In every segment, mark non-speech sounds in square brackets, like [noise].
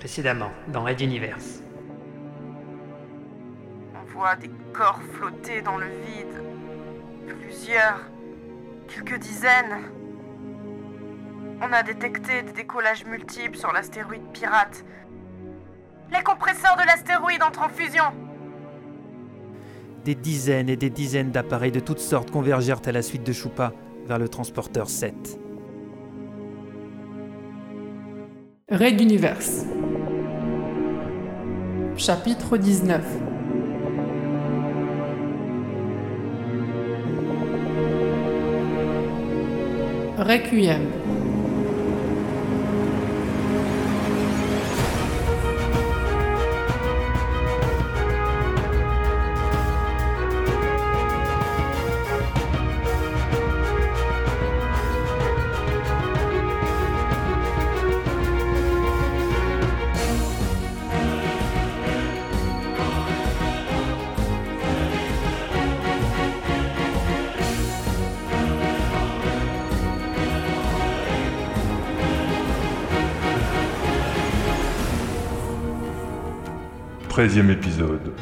Précédemment, dans Red Universe. On voit des corps flotter dans le vide. Plusieurs. Quelques dizaines. On a détecté des décollages multiples sur l'astéroïde pirate. Les compresseurs de l'astéroïde entrent en fusion. Des dizaines et des dizaines d'appareils de toutes sortes convergèrent à la suite de Choupa vers le transporteur 7. Red Universe. Chapitre 19. Requiem. Treizième épisode.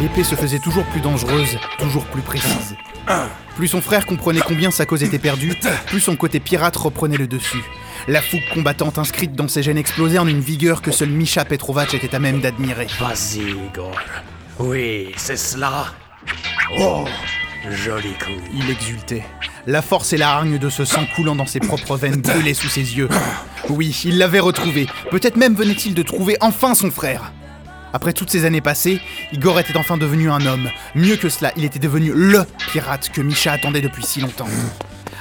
L'épée se faisait toujours plus dangereuse, toujours plus précise. Plus son frère comprenait combien sa cause était perdue, plus son côté pirate reprenait le dessus. La fougue combattante inscrite dans ses gènes explosait en une vigueur que seul Misha Petrovac était à même d'admirer. Vas-y, Igor. Oui, c'est cela. Oh, joli coup. Il exultait. La force et la hargne de ce sang coulant dans ses propres veines brûlaient sous ses yeux. Oui, il l'avait retrouvé. Peut-être même venait-il de trouver enfin son frère. Après toutes ces années passées, Igor était enfin devenu un homme. Mieux que cela, il était devenu LE pirate que Misha attendait depuis si longtemps.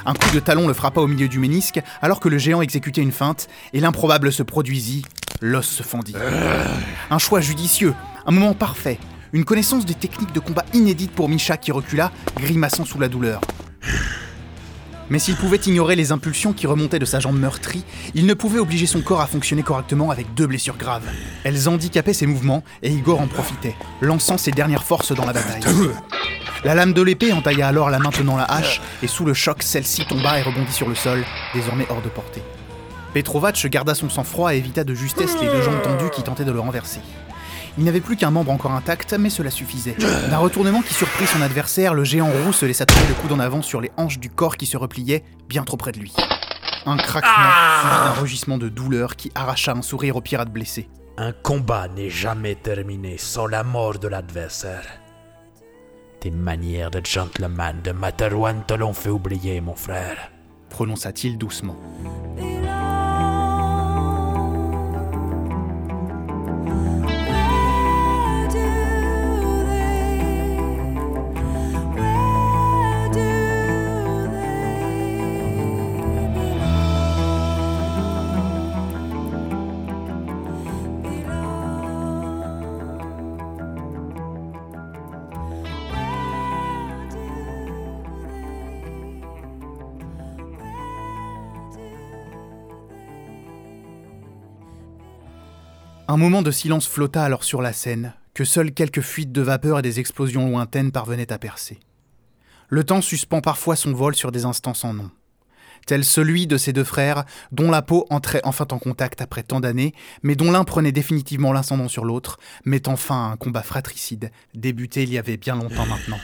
Un coup de talon le frappa au milieu du ménisque alors que le géant exécutait une feinte et l'improbable se produisit. L'os se fendit. Un choix judicieux, un moment parfait, une connaissance des techniques de combat inédites pour Misha qui recula, grimaçant sous la douleur. Mais s'il pouvait ignorer les impulsions qui remontaient de sa jambe meurtrie, il ne pouvait obliger son corps à fonctionner correctement avec deux blessures graves. Elles handicapaient ses mouvements et Igor en profitait, lançant ses dernières forces dans la bataille. La lame de l'épée entailla alors la main tenant la hache, et sous le choc, celle-ci tomba et rebondit sur le sol, désormais hors de portée. Petrovac garda son sang-froid et évita de justesse les deux jambes tendues qui tentaient de le renverser. Il n'avait plus qu'un membre encore intact, mais cela suffisait. D'un retournement qui surprit son adversaire, le géant roux se laissa tomber le coude en avant sur les hanches du corps qui se repliait bien trop près de lui. Un craquement, suivi d'un rugissement de douleur qui arracha un sourire au pirate blessé. Un combat n'est jamais terminé sans la mort de l'adversaire. Tes manières de gentleman de Materwan te l'ont fait oublier, mon frère. Prononça-t-il doucement. Un moment de silence flotta alors sur la scène, que seules quelques fuites de vapeur et des explosions lointaines parvenaient à percer. Le temps suspend parfois son vol sur des instants sans nom. Tel celui de ces deux frères, dont la peau entrait enfin en contact après tant d'années, mais dont l'un prenait définitivement l'ascendant sur l'autre, mettant fin à un combat fratricide, débuté il y avait bien longtemps maintenant.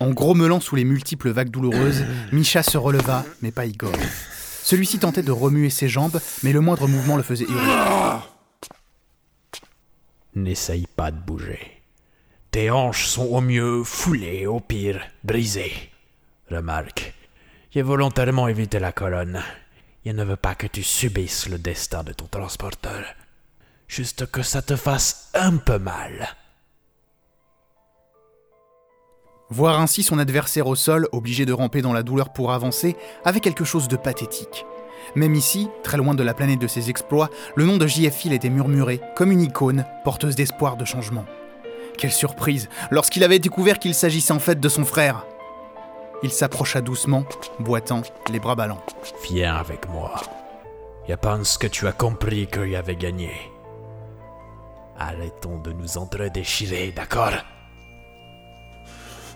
En grommelant sous les multiples vagues douloureuses, Misha se releva, mais pas Igor. Celui-ci tentait de remuer ses jambes, mais le moindre mouvement le faisait hurler. N'essaye pas de bouger. Tes hanches sont au mieux foulées, au pire brisées. Remarque, j'ai volontairement évité la colonne. Il ne veut pas que tu subisses le destin de ton transporteur. Juste que ça te fasse un peu mal. Voir ainsi son adversaire au sol, obligé de ramper dans la douleur pour avancer, avait quelque chose de pathétique. Même ici, très loin de la planète de ses exploits, le nom de JF était murmuré, comme une icône, porteuse d'espoir de changement. Quelle surprise, lorsqu'il avait découvert qu'il s'agissait en fait de son frère il s'approcha doucement, boitant, les bras ballants. Viens avec moi. Je pense que tu as compris qu'il avait gagné. Arrêtons de nous entre-déchirer, d'accord?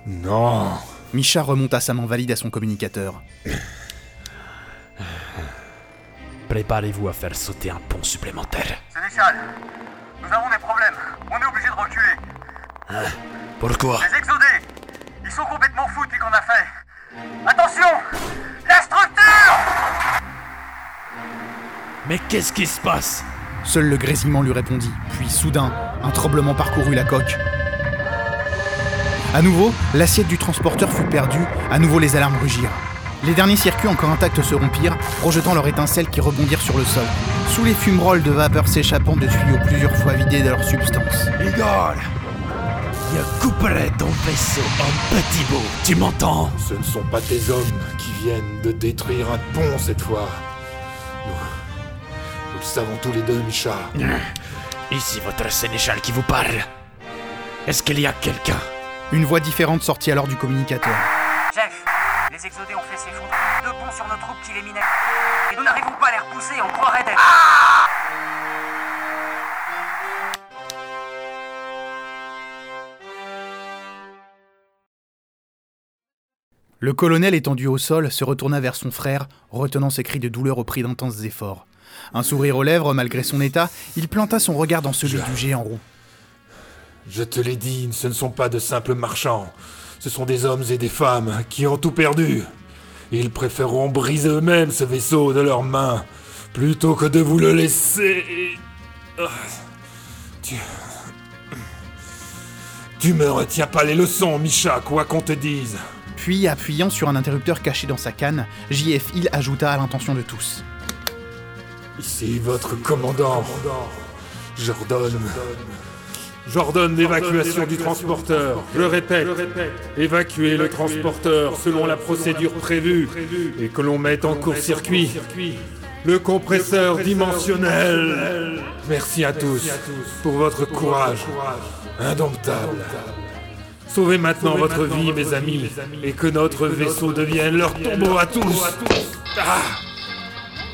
Non. Misha remonta sa main valide à son communicateur. Préparez-vous à faire sauter un pont supplémentaire. Sénéchal, nous avons des problèmes. On est obligé de reculer. Pourquoi? Les exodés, ils sont complètement fous depuis qu'on a fait. Attention La structure Mais qu'est-ce qui se passe? Seul le grésillement lui répondit, puis soudain, un tremblement parcourut la coque. À nouveau, l'assiette du transporteur fut perdue, à nouveau les alarmes rugirent. Les derniers circuits encore intacts se rompirent, projetant leurs étincelles qui rebondirent sur le sol. Sous les fumerolles de vapeur s'échappant de tuyaux plusieurs fois vidés de leur substance. Igor Je couperai ton vaisseau en petits bouts, tu m'entends? Ce ne sont pas tes hommes qui viennent de détruire un pont cette fois. Nous. Nous le savons tous les deux, Micha. Ici votre sénéchal qui vous parle. Est-ce qu'il y a quelqu'un? Une voix différente sortit alors du communicateur. Chef, les exodés ont fait s'effondrer deux ponts sur nos troupes qui les minaient. Et nous n'arrivons pas à les repousser, on croirait d'être... Le colonel étendu au sol se retourna vers son frère, retenant ses cris de douleur au prix d'intenses efforts. Un sourire aux lèvres, malgré son état, il planta son regard dans celui du géant roux. Je te l'ai dit, ce ne sont pas de simples marchands. Ce sont des hommes et des femmes qui ont tout perdu. Ils préféreront briser eux-mêmes ce vaisseau de leurs mains plutôt que de vous le laisser. Ah. Tu. Tu me retiens pas les leçons, Micha, quoi qu'on te dise. Puis, appuyant sur un interrupteur caché dans sa canne, JF Hill ajouta à l'intention de tous. Ici votre commandant. J'ordonne. J'ordonne l'évacuation du transporteur. Je répète, évacuer le transporteur selon la procédure prévue et que l'on mette en court-circuit. le compresseur dimensionnel. Merci à tous pour votre courage. indomptable. Sauvez maintenant votre vie, mes amis, et que notre vaisseau devienne leur tombeau à tous. Ah.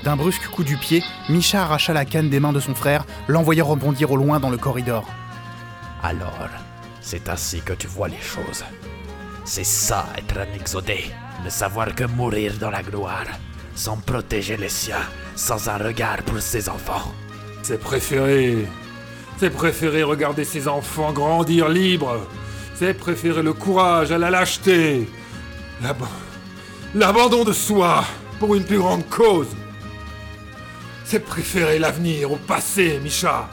D'un brusque coup du pied, Misha arracha la canne des mains de son frère, l'envoyant rebondir au loin dans le corridor. Alors, c'est ainsi que tu vois les choses. C'est ça être un exodé, ne savoir que mourir dans la gloire, sans protéger les siens, sans un regard pour ses enfants. C'est préféré. C'est préféré regarder ses enfants grandir libres. C'est préférer le courage à la lâcheté. L'ab- L'abandon de soi pour une plus grande cause. C'est préférer l'avenir au passé, Micha.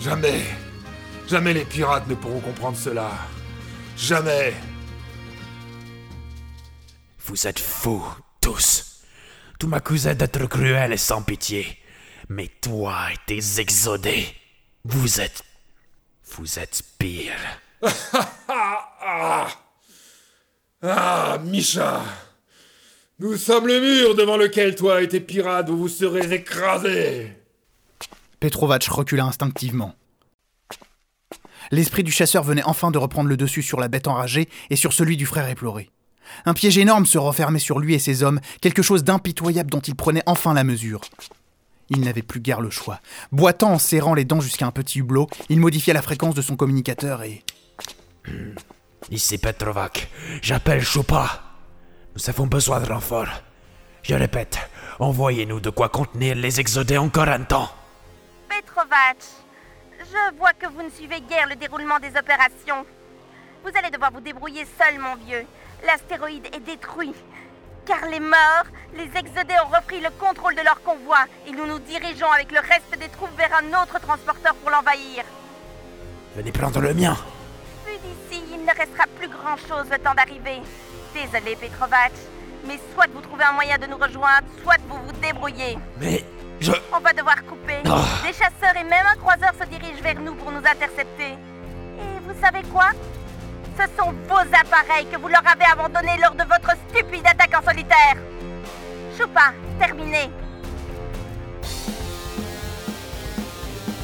Jamais, jamais les pirates ne pourront comprendre cela. Jamais. Vous êtes fous, tous. Tu m'accusais d'être cruel et sans pitié. Mais toi et tes exodés, vous êtes... Vous êtes pire. [laughs] Ah, ah, Micha Nous sommes le mur devant lequel toi et tes pirates vous vous serez écrasés Petrovac recula instinctivement. L'esprit du chasseur venait enfin de reprendre le dessus sur la bête enragée et sur celui du frère éploré. Un piège énorme se refermait sur lui et ses hommes, quelque chose d'impitoyable dont il prenait enfin la mesure. Il n'avait plus guère le choix. Boitant en serrant les dents jusqu'à un petit hublot, il modifia la fréquence de son communicateur et... Ici Petrovac, j'appelle Choupa. Nous avons besoin de renfort. Je répète, envoyez-nous de quoi contenir les exodés encore un temps. Petrovac, je vois que vous ne suivez guère le déroulement des opérations. Vous allez devoir vous débrouiller seul, mon vieux. L'astéroïde est détruit. Car les morts, les exodés ont repris le contrôle de leur convoi et nous nous dirigeons avec le reste des troupes vers un autre transporteur pour l'envahir. Venez prendre le mien. Vu d'ici, il ne restera plus grand-chose le temps d'arriver. Désolé, Petrovac, mais soit vous trouvez un moyen de nous rejoindre, soit vous vous débrouillez. Mais je... On va devoir couper. Ah. Des chasseurs et même un croiseur se dirigent vers nous pour nous intercepter. Et vous savez quoi? Ce sont vos appareils que vous leur avez abandonnés lors de votre stupide attaque en solitaire. Choupa, terminé.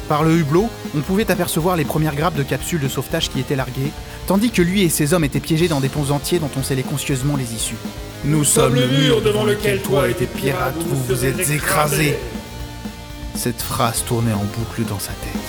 Par le hublot, on pouvait apercevoir les premières grappes de capsules de sauvetage qui étaient larguées, tandis que lui et ses hommes étaient piégés dans des ponts entiers dont on scellait conscieusement les issues. Nous sommes le mur devant lequel toi et tes pirates vous vous êtes écrasés. Cette phrase tournait en boucle dans sa tête.